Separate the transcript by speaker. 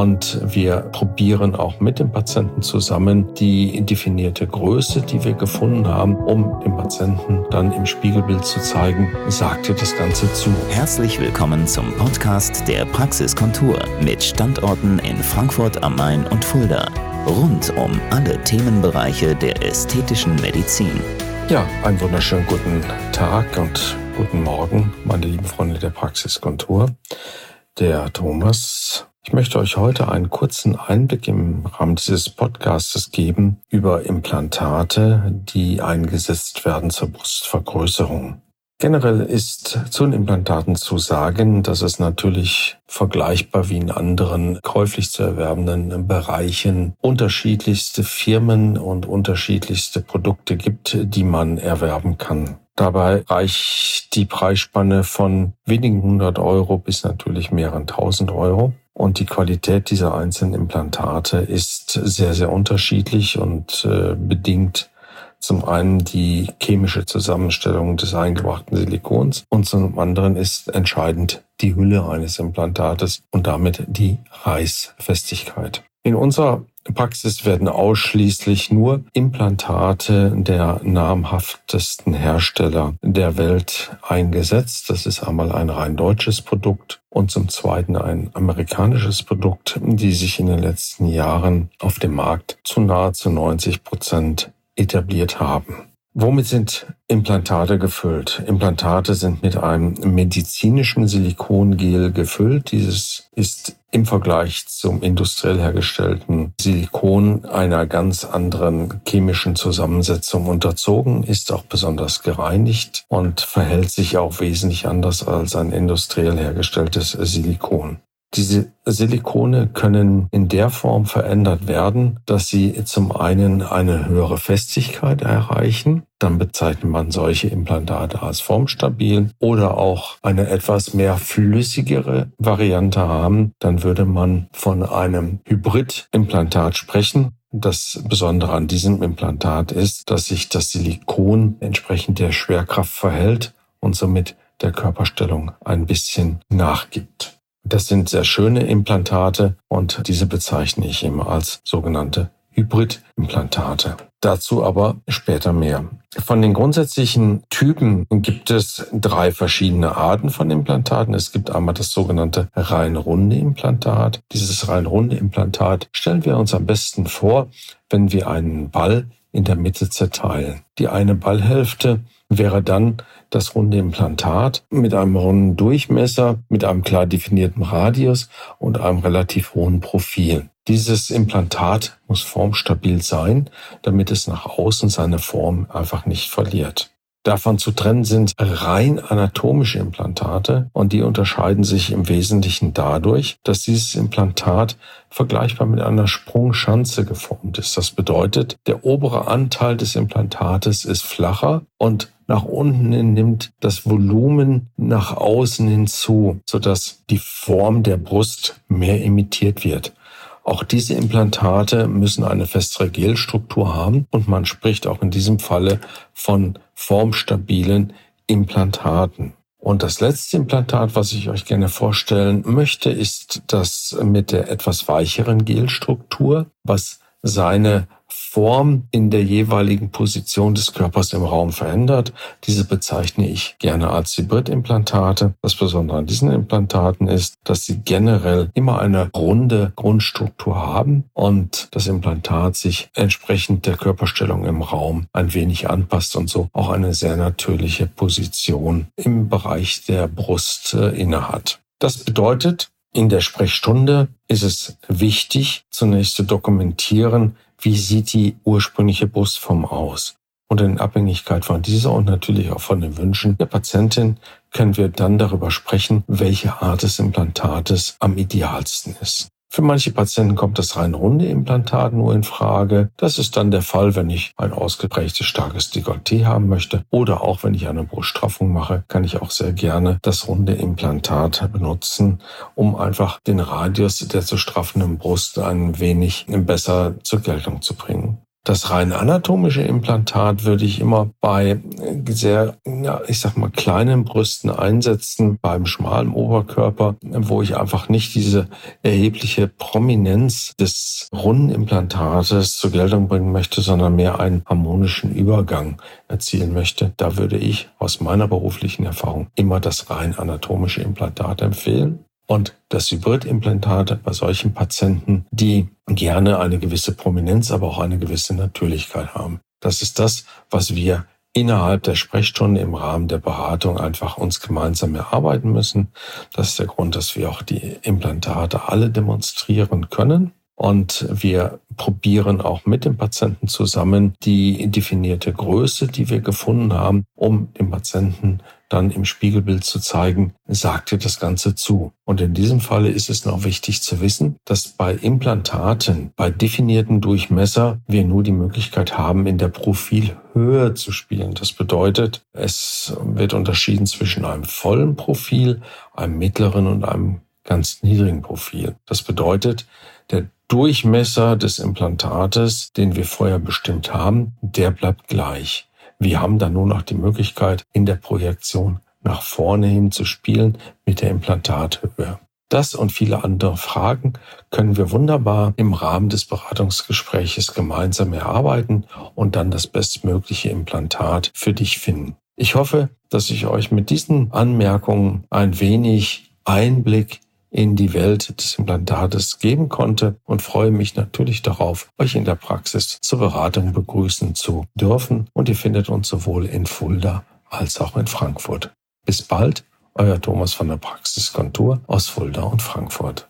Speaker 1: Und wir probieren auch mit dem Patienten zusammen die definierte Größe, die wir gefunden haben, um dem Patienten dann im Spiegelbild zu zeigen, sagt dir das Ganze zu.
Speaker 2: Herzlich willkommen zum Podcast der Praxiskontur mit Standorten in Frankfurt am Main und Fulda. Rund um alle Themenbereiche der ästhetischen Medizin.
Speaker 1: Ja, einen wunderschönen guten Tag und guten Morgen, meine lieben Freunde der Praxiskontur. Der Thomas ich möchte euch heute einen kurzen Einblick im Rahmen dieses Podcastes geben über Implantate, die eingesetzt werden zur Brustvergrößerung. Generell ist zu den Implantaten zu sagen, dass es natürlich vergleichbar wie in anderen käuflich zu erwerbenden Bereichen unterschiedlichste Firmen und unterschiedlichste Produkte gibt, die man erwerben kann. Dabei reicht die Preisspanne von wenigen hundert Euro bis natürlich mehreren tausend Euro. Und die Qualität dieser einzelnen Implantate ist sehr, sehr unterschiedlich und äh, bedingt zum einen die chemische Zusammenstellung des eingebrachten Silikons und zum anderen ist entscheidend die Hülle eines Implantates und damit die Reißfestigkeit. In unserer Praxis werden ausschließlich nur Implantate der namhaftesten Hersteller der Welt eingesetzt. Das ist einmal ein rein deutsches Produkt und zum Zweiten ein amerikanisches Produkt, die sich in den letzten Jahren auf dem Markt zu nahezu 90 Prozent etabliert haben. Womit sind Implantate gefüllt? Implantate sind mit einem medizinischen Silikongel gefüllt. Dieses ist im Vergleich zum industriell hergestellten Silikon einer ganz anderen chemischen Zusammensetzung unterzogen, ist auch besonders gereinigt und verhält sich auch wesentlich anders als ein industriell hergestelltes Silikon. Diese Silikone können in der Form verändert werden, dass sie zum einen eine höhere Festigkeit erreichen, dann bezeichnet man solche Implantate als formstabil oder auch eine etwas mehr flüssigere Variante haben, dann würde man von einem Hybridimplantat sprechen. Das Besondere an diesem Implantat ist, dass sich das Silikon entsprechend der Schwerkraft verhält und somit der Körperstellung ein bisschen nachgibt. Das sind sehr schöne Implantate und diese bezeichne ich immer als sogenannte Hybridimplantate. Dazu aber später mehr. Von den grundsätzlichen Typen gibt es drei verschiedene Arten von Implantaten. Es gibt einmal das sogenannte rein runde Implantat. Dieses rein runde Implantat stellen wir uns am besten vor, wenn wir einen Ball in der Mitte zerteilen. Die eine Ballhälfte wäre dann das runde Implantat mit einem runden Durchmesser, mit einem klar definierten Radius und einem relativ hohen Profil. Dieses Implantat muss formstabil sein, damit es nach außen seine Form einfach nicht verliert. Davon zu trennen sind rein anatomische Implantate und die unterscheiden sich im Wesentlichen dadurch, dass dieses Implantat vergleichbar mit einer Sprungschanze geformt ist. Das bedeutet, der obere Anteil des Implantates ist flacher und nach unten nimmt das Volumen nach außen hinzu, sodass die Form der Brust mehr imitiert wird. Auch diese Implantate müssen eine festere Gelstruktur haben und man spricht auch in diesem Falle von formstabilen Implantaten. Und das letzte Implantat, was ich euch gerne vorstellen möchte, ist das mit der etwas weicheren Gelstruktur, was seine Form in der jeweiligen Position des Körpers im Raum verändert. Diese bezeichne ich gerne als Hybridimplantate. Das Besondere an diesen Implantaten ist, dass sie generell immer eine runde Grundstruktur haben und das Implantat sich entsprechend der Körperstellung im Raum ein wenig anpasst und so auch eine sehr natürliche Position im Bereich der Brust äh, innehat. Das bedeutet, in der Sprechstunde ist es wichtig, zunächst zu dokumentieren, wie sieht die ursprüngliche Brustform aus. Und in Abhängigkeit von dieser und natürlich auch von den Wünschen der Patientin können wir dann darüber sprechen, welche Art des Implantates am idealsten ist. Für manche Patienten kommt das rein runde Implantat nur in Frage. Das ist dann der Fall, wenn ich ein ausgeprägtes starkes Dekolleté haben möchte oder auch wenn ich eine Bruststraffung mache, kann ich auch sehr gerne das runde Implantat benutzen, um einfach den Radius der zu straffenden Brust ein wenig besser zur Geltung zu bringen. Das rein anatomische Implantat würde ich immer bei sehr, ja, ich sag mal, kleinen Brüsten einsetzen, beim schmalen Oberkörper, wo ich einfach nicht diese erhebliche Prominenz des runden Implantates zur Geltung bringen möchte, sondern mehr einen harmonischen Übergang erzielen möchte. Da würde ich aus meiner beruflichen Erfahrung immer das rein anatomische Implantat empfehlen. Und das Hybridimplantat bei solchen Patienten, die gerne eine gewisse Prominenz, aber auch eine gewisse Natürlichkeit haben. Das ist das, was wir innerhalb der Sprechstunde im Rahmen der Beratung einfach uns gemeinsam erarbeiten müssen. Das ist der Grund, dass wir auch die Implantate alle demonstrieren können. Und wir probieren auch mit dem Patienten zusammen die definierte Größe, die wir gefunden haben, um dem Patienten dann im Spiegelbild zu zeigen, sagt dir das Ganze zu. Und in diesem Falle ist es noch wichtig zu wissen, dass bei Implantaten, bei definierten Durchmesser, wir nur die Möglichkeit haben, in der Profilhöhe zu spielen. Das bedeutet, es wird unterschieden zwischen einem vollen Profil, einem mittleren und einem ganz niedrigen Profil. Das bedeutet, der Durchmesser des Implantates, den wir vorher bestimmt haben, der bleibt gleich. Wir haben dann nur noch die Möglichkeit, in der Projektion nach vorne hin zu spielen mit der Implantathöhe. Das und viele andere Fragen können wir wunderbar im Rahmen des Beratungsgespräches gemeinsam erarbeiten und dann das bestmögliche Implantat für dich finden. Ich hoffe, dass ich euch mit diesen Anmerkungen ein wenig Einblick in die Welt des Implantates geben konnte und freue mich natürlich darauf, euch in der Praxis zur Beratung begrüßen zu dürfen. Und ihr findet uns sowohl in Fulda als auch in Frankfurt. Bis bald, euer Thomas von der Praxiskontur aus Fulda und Frankfurt.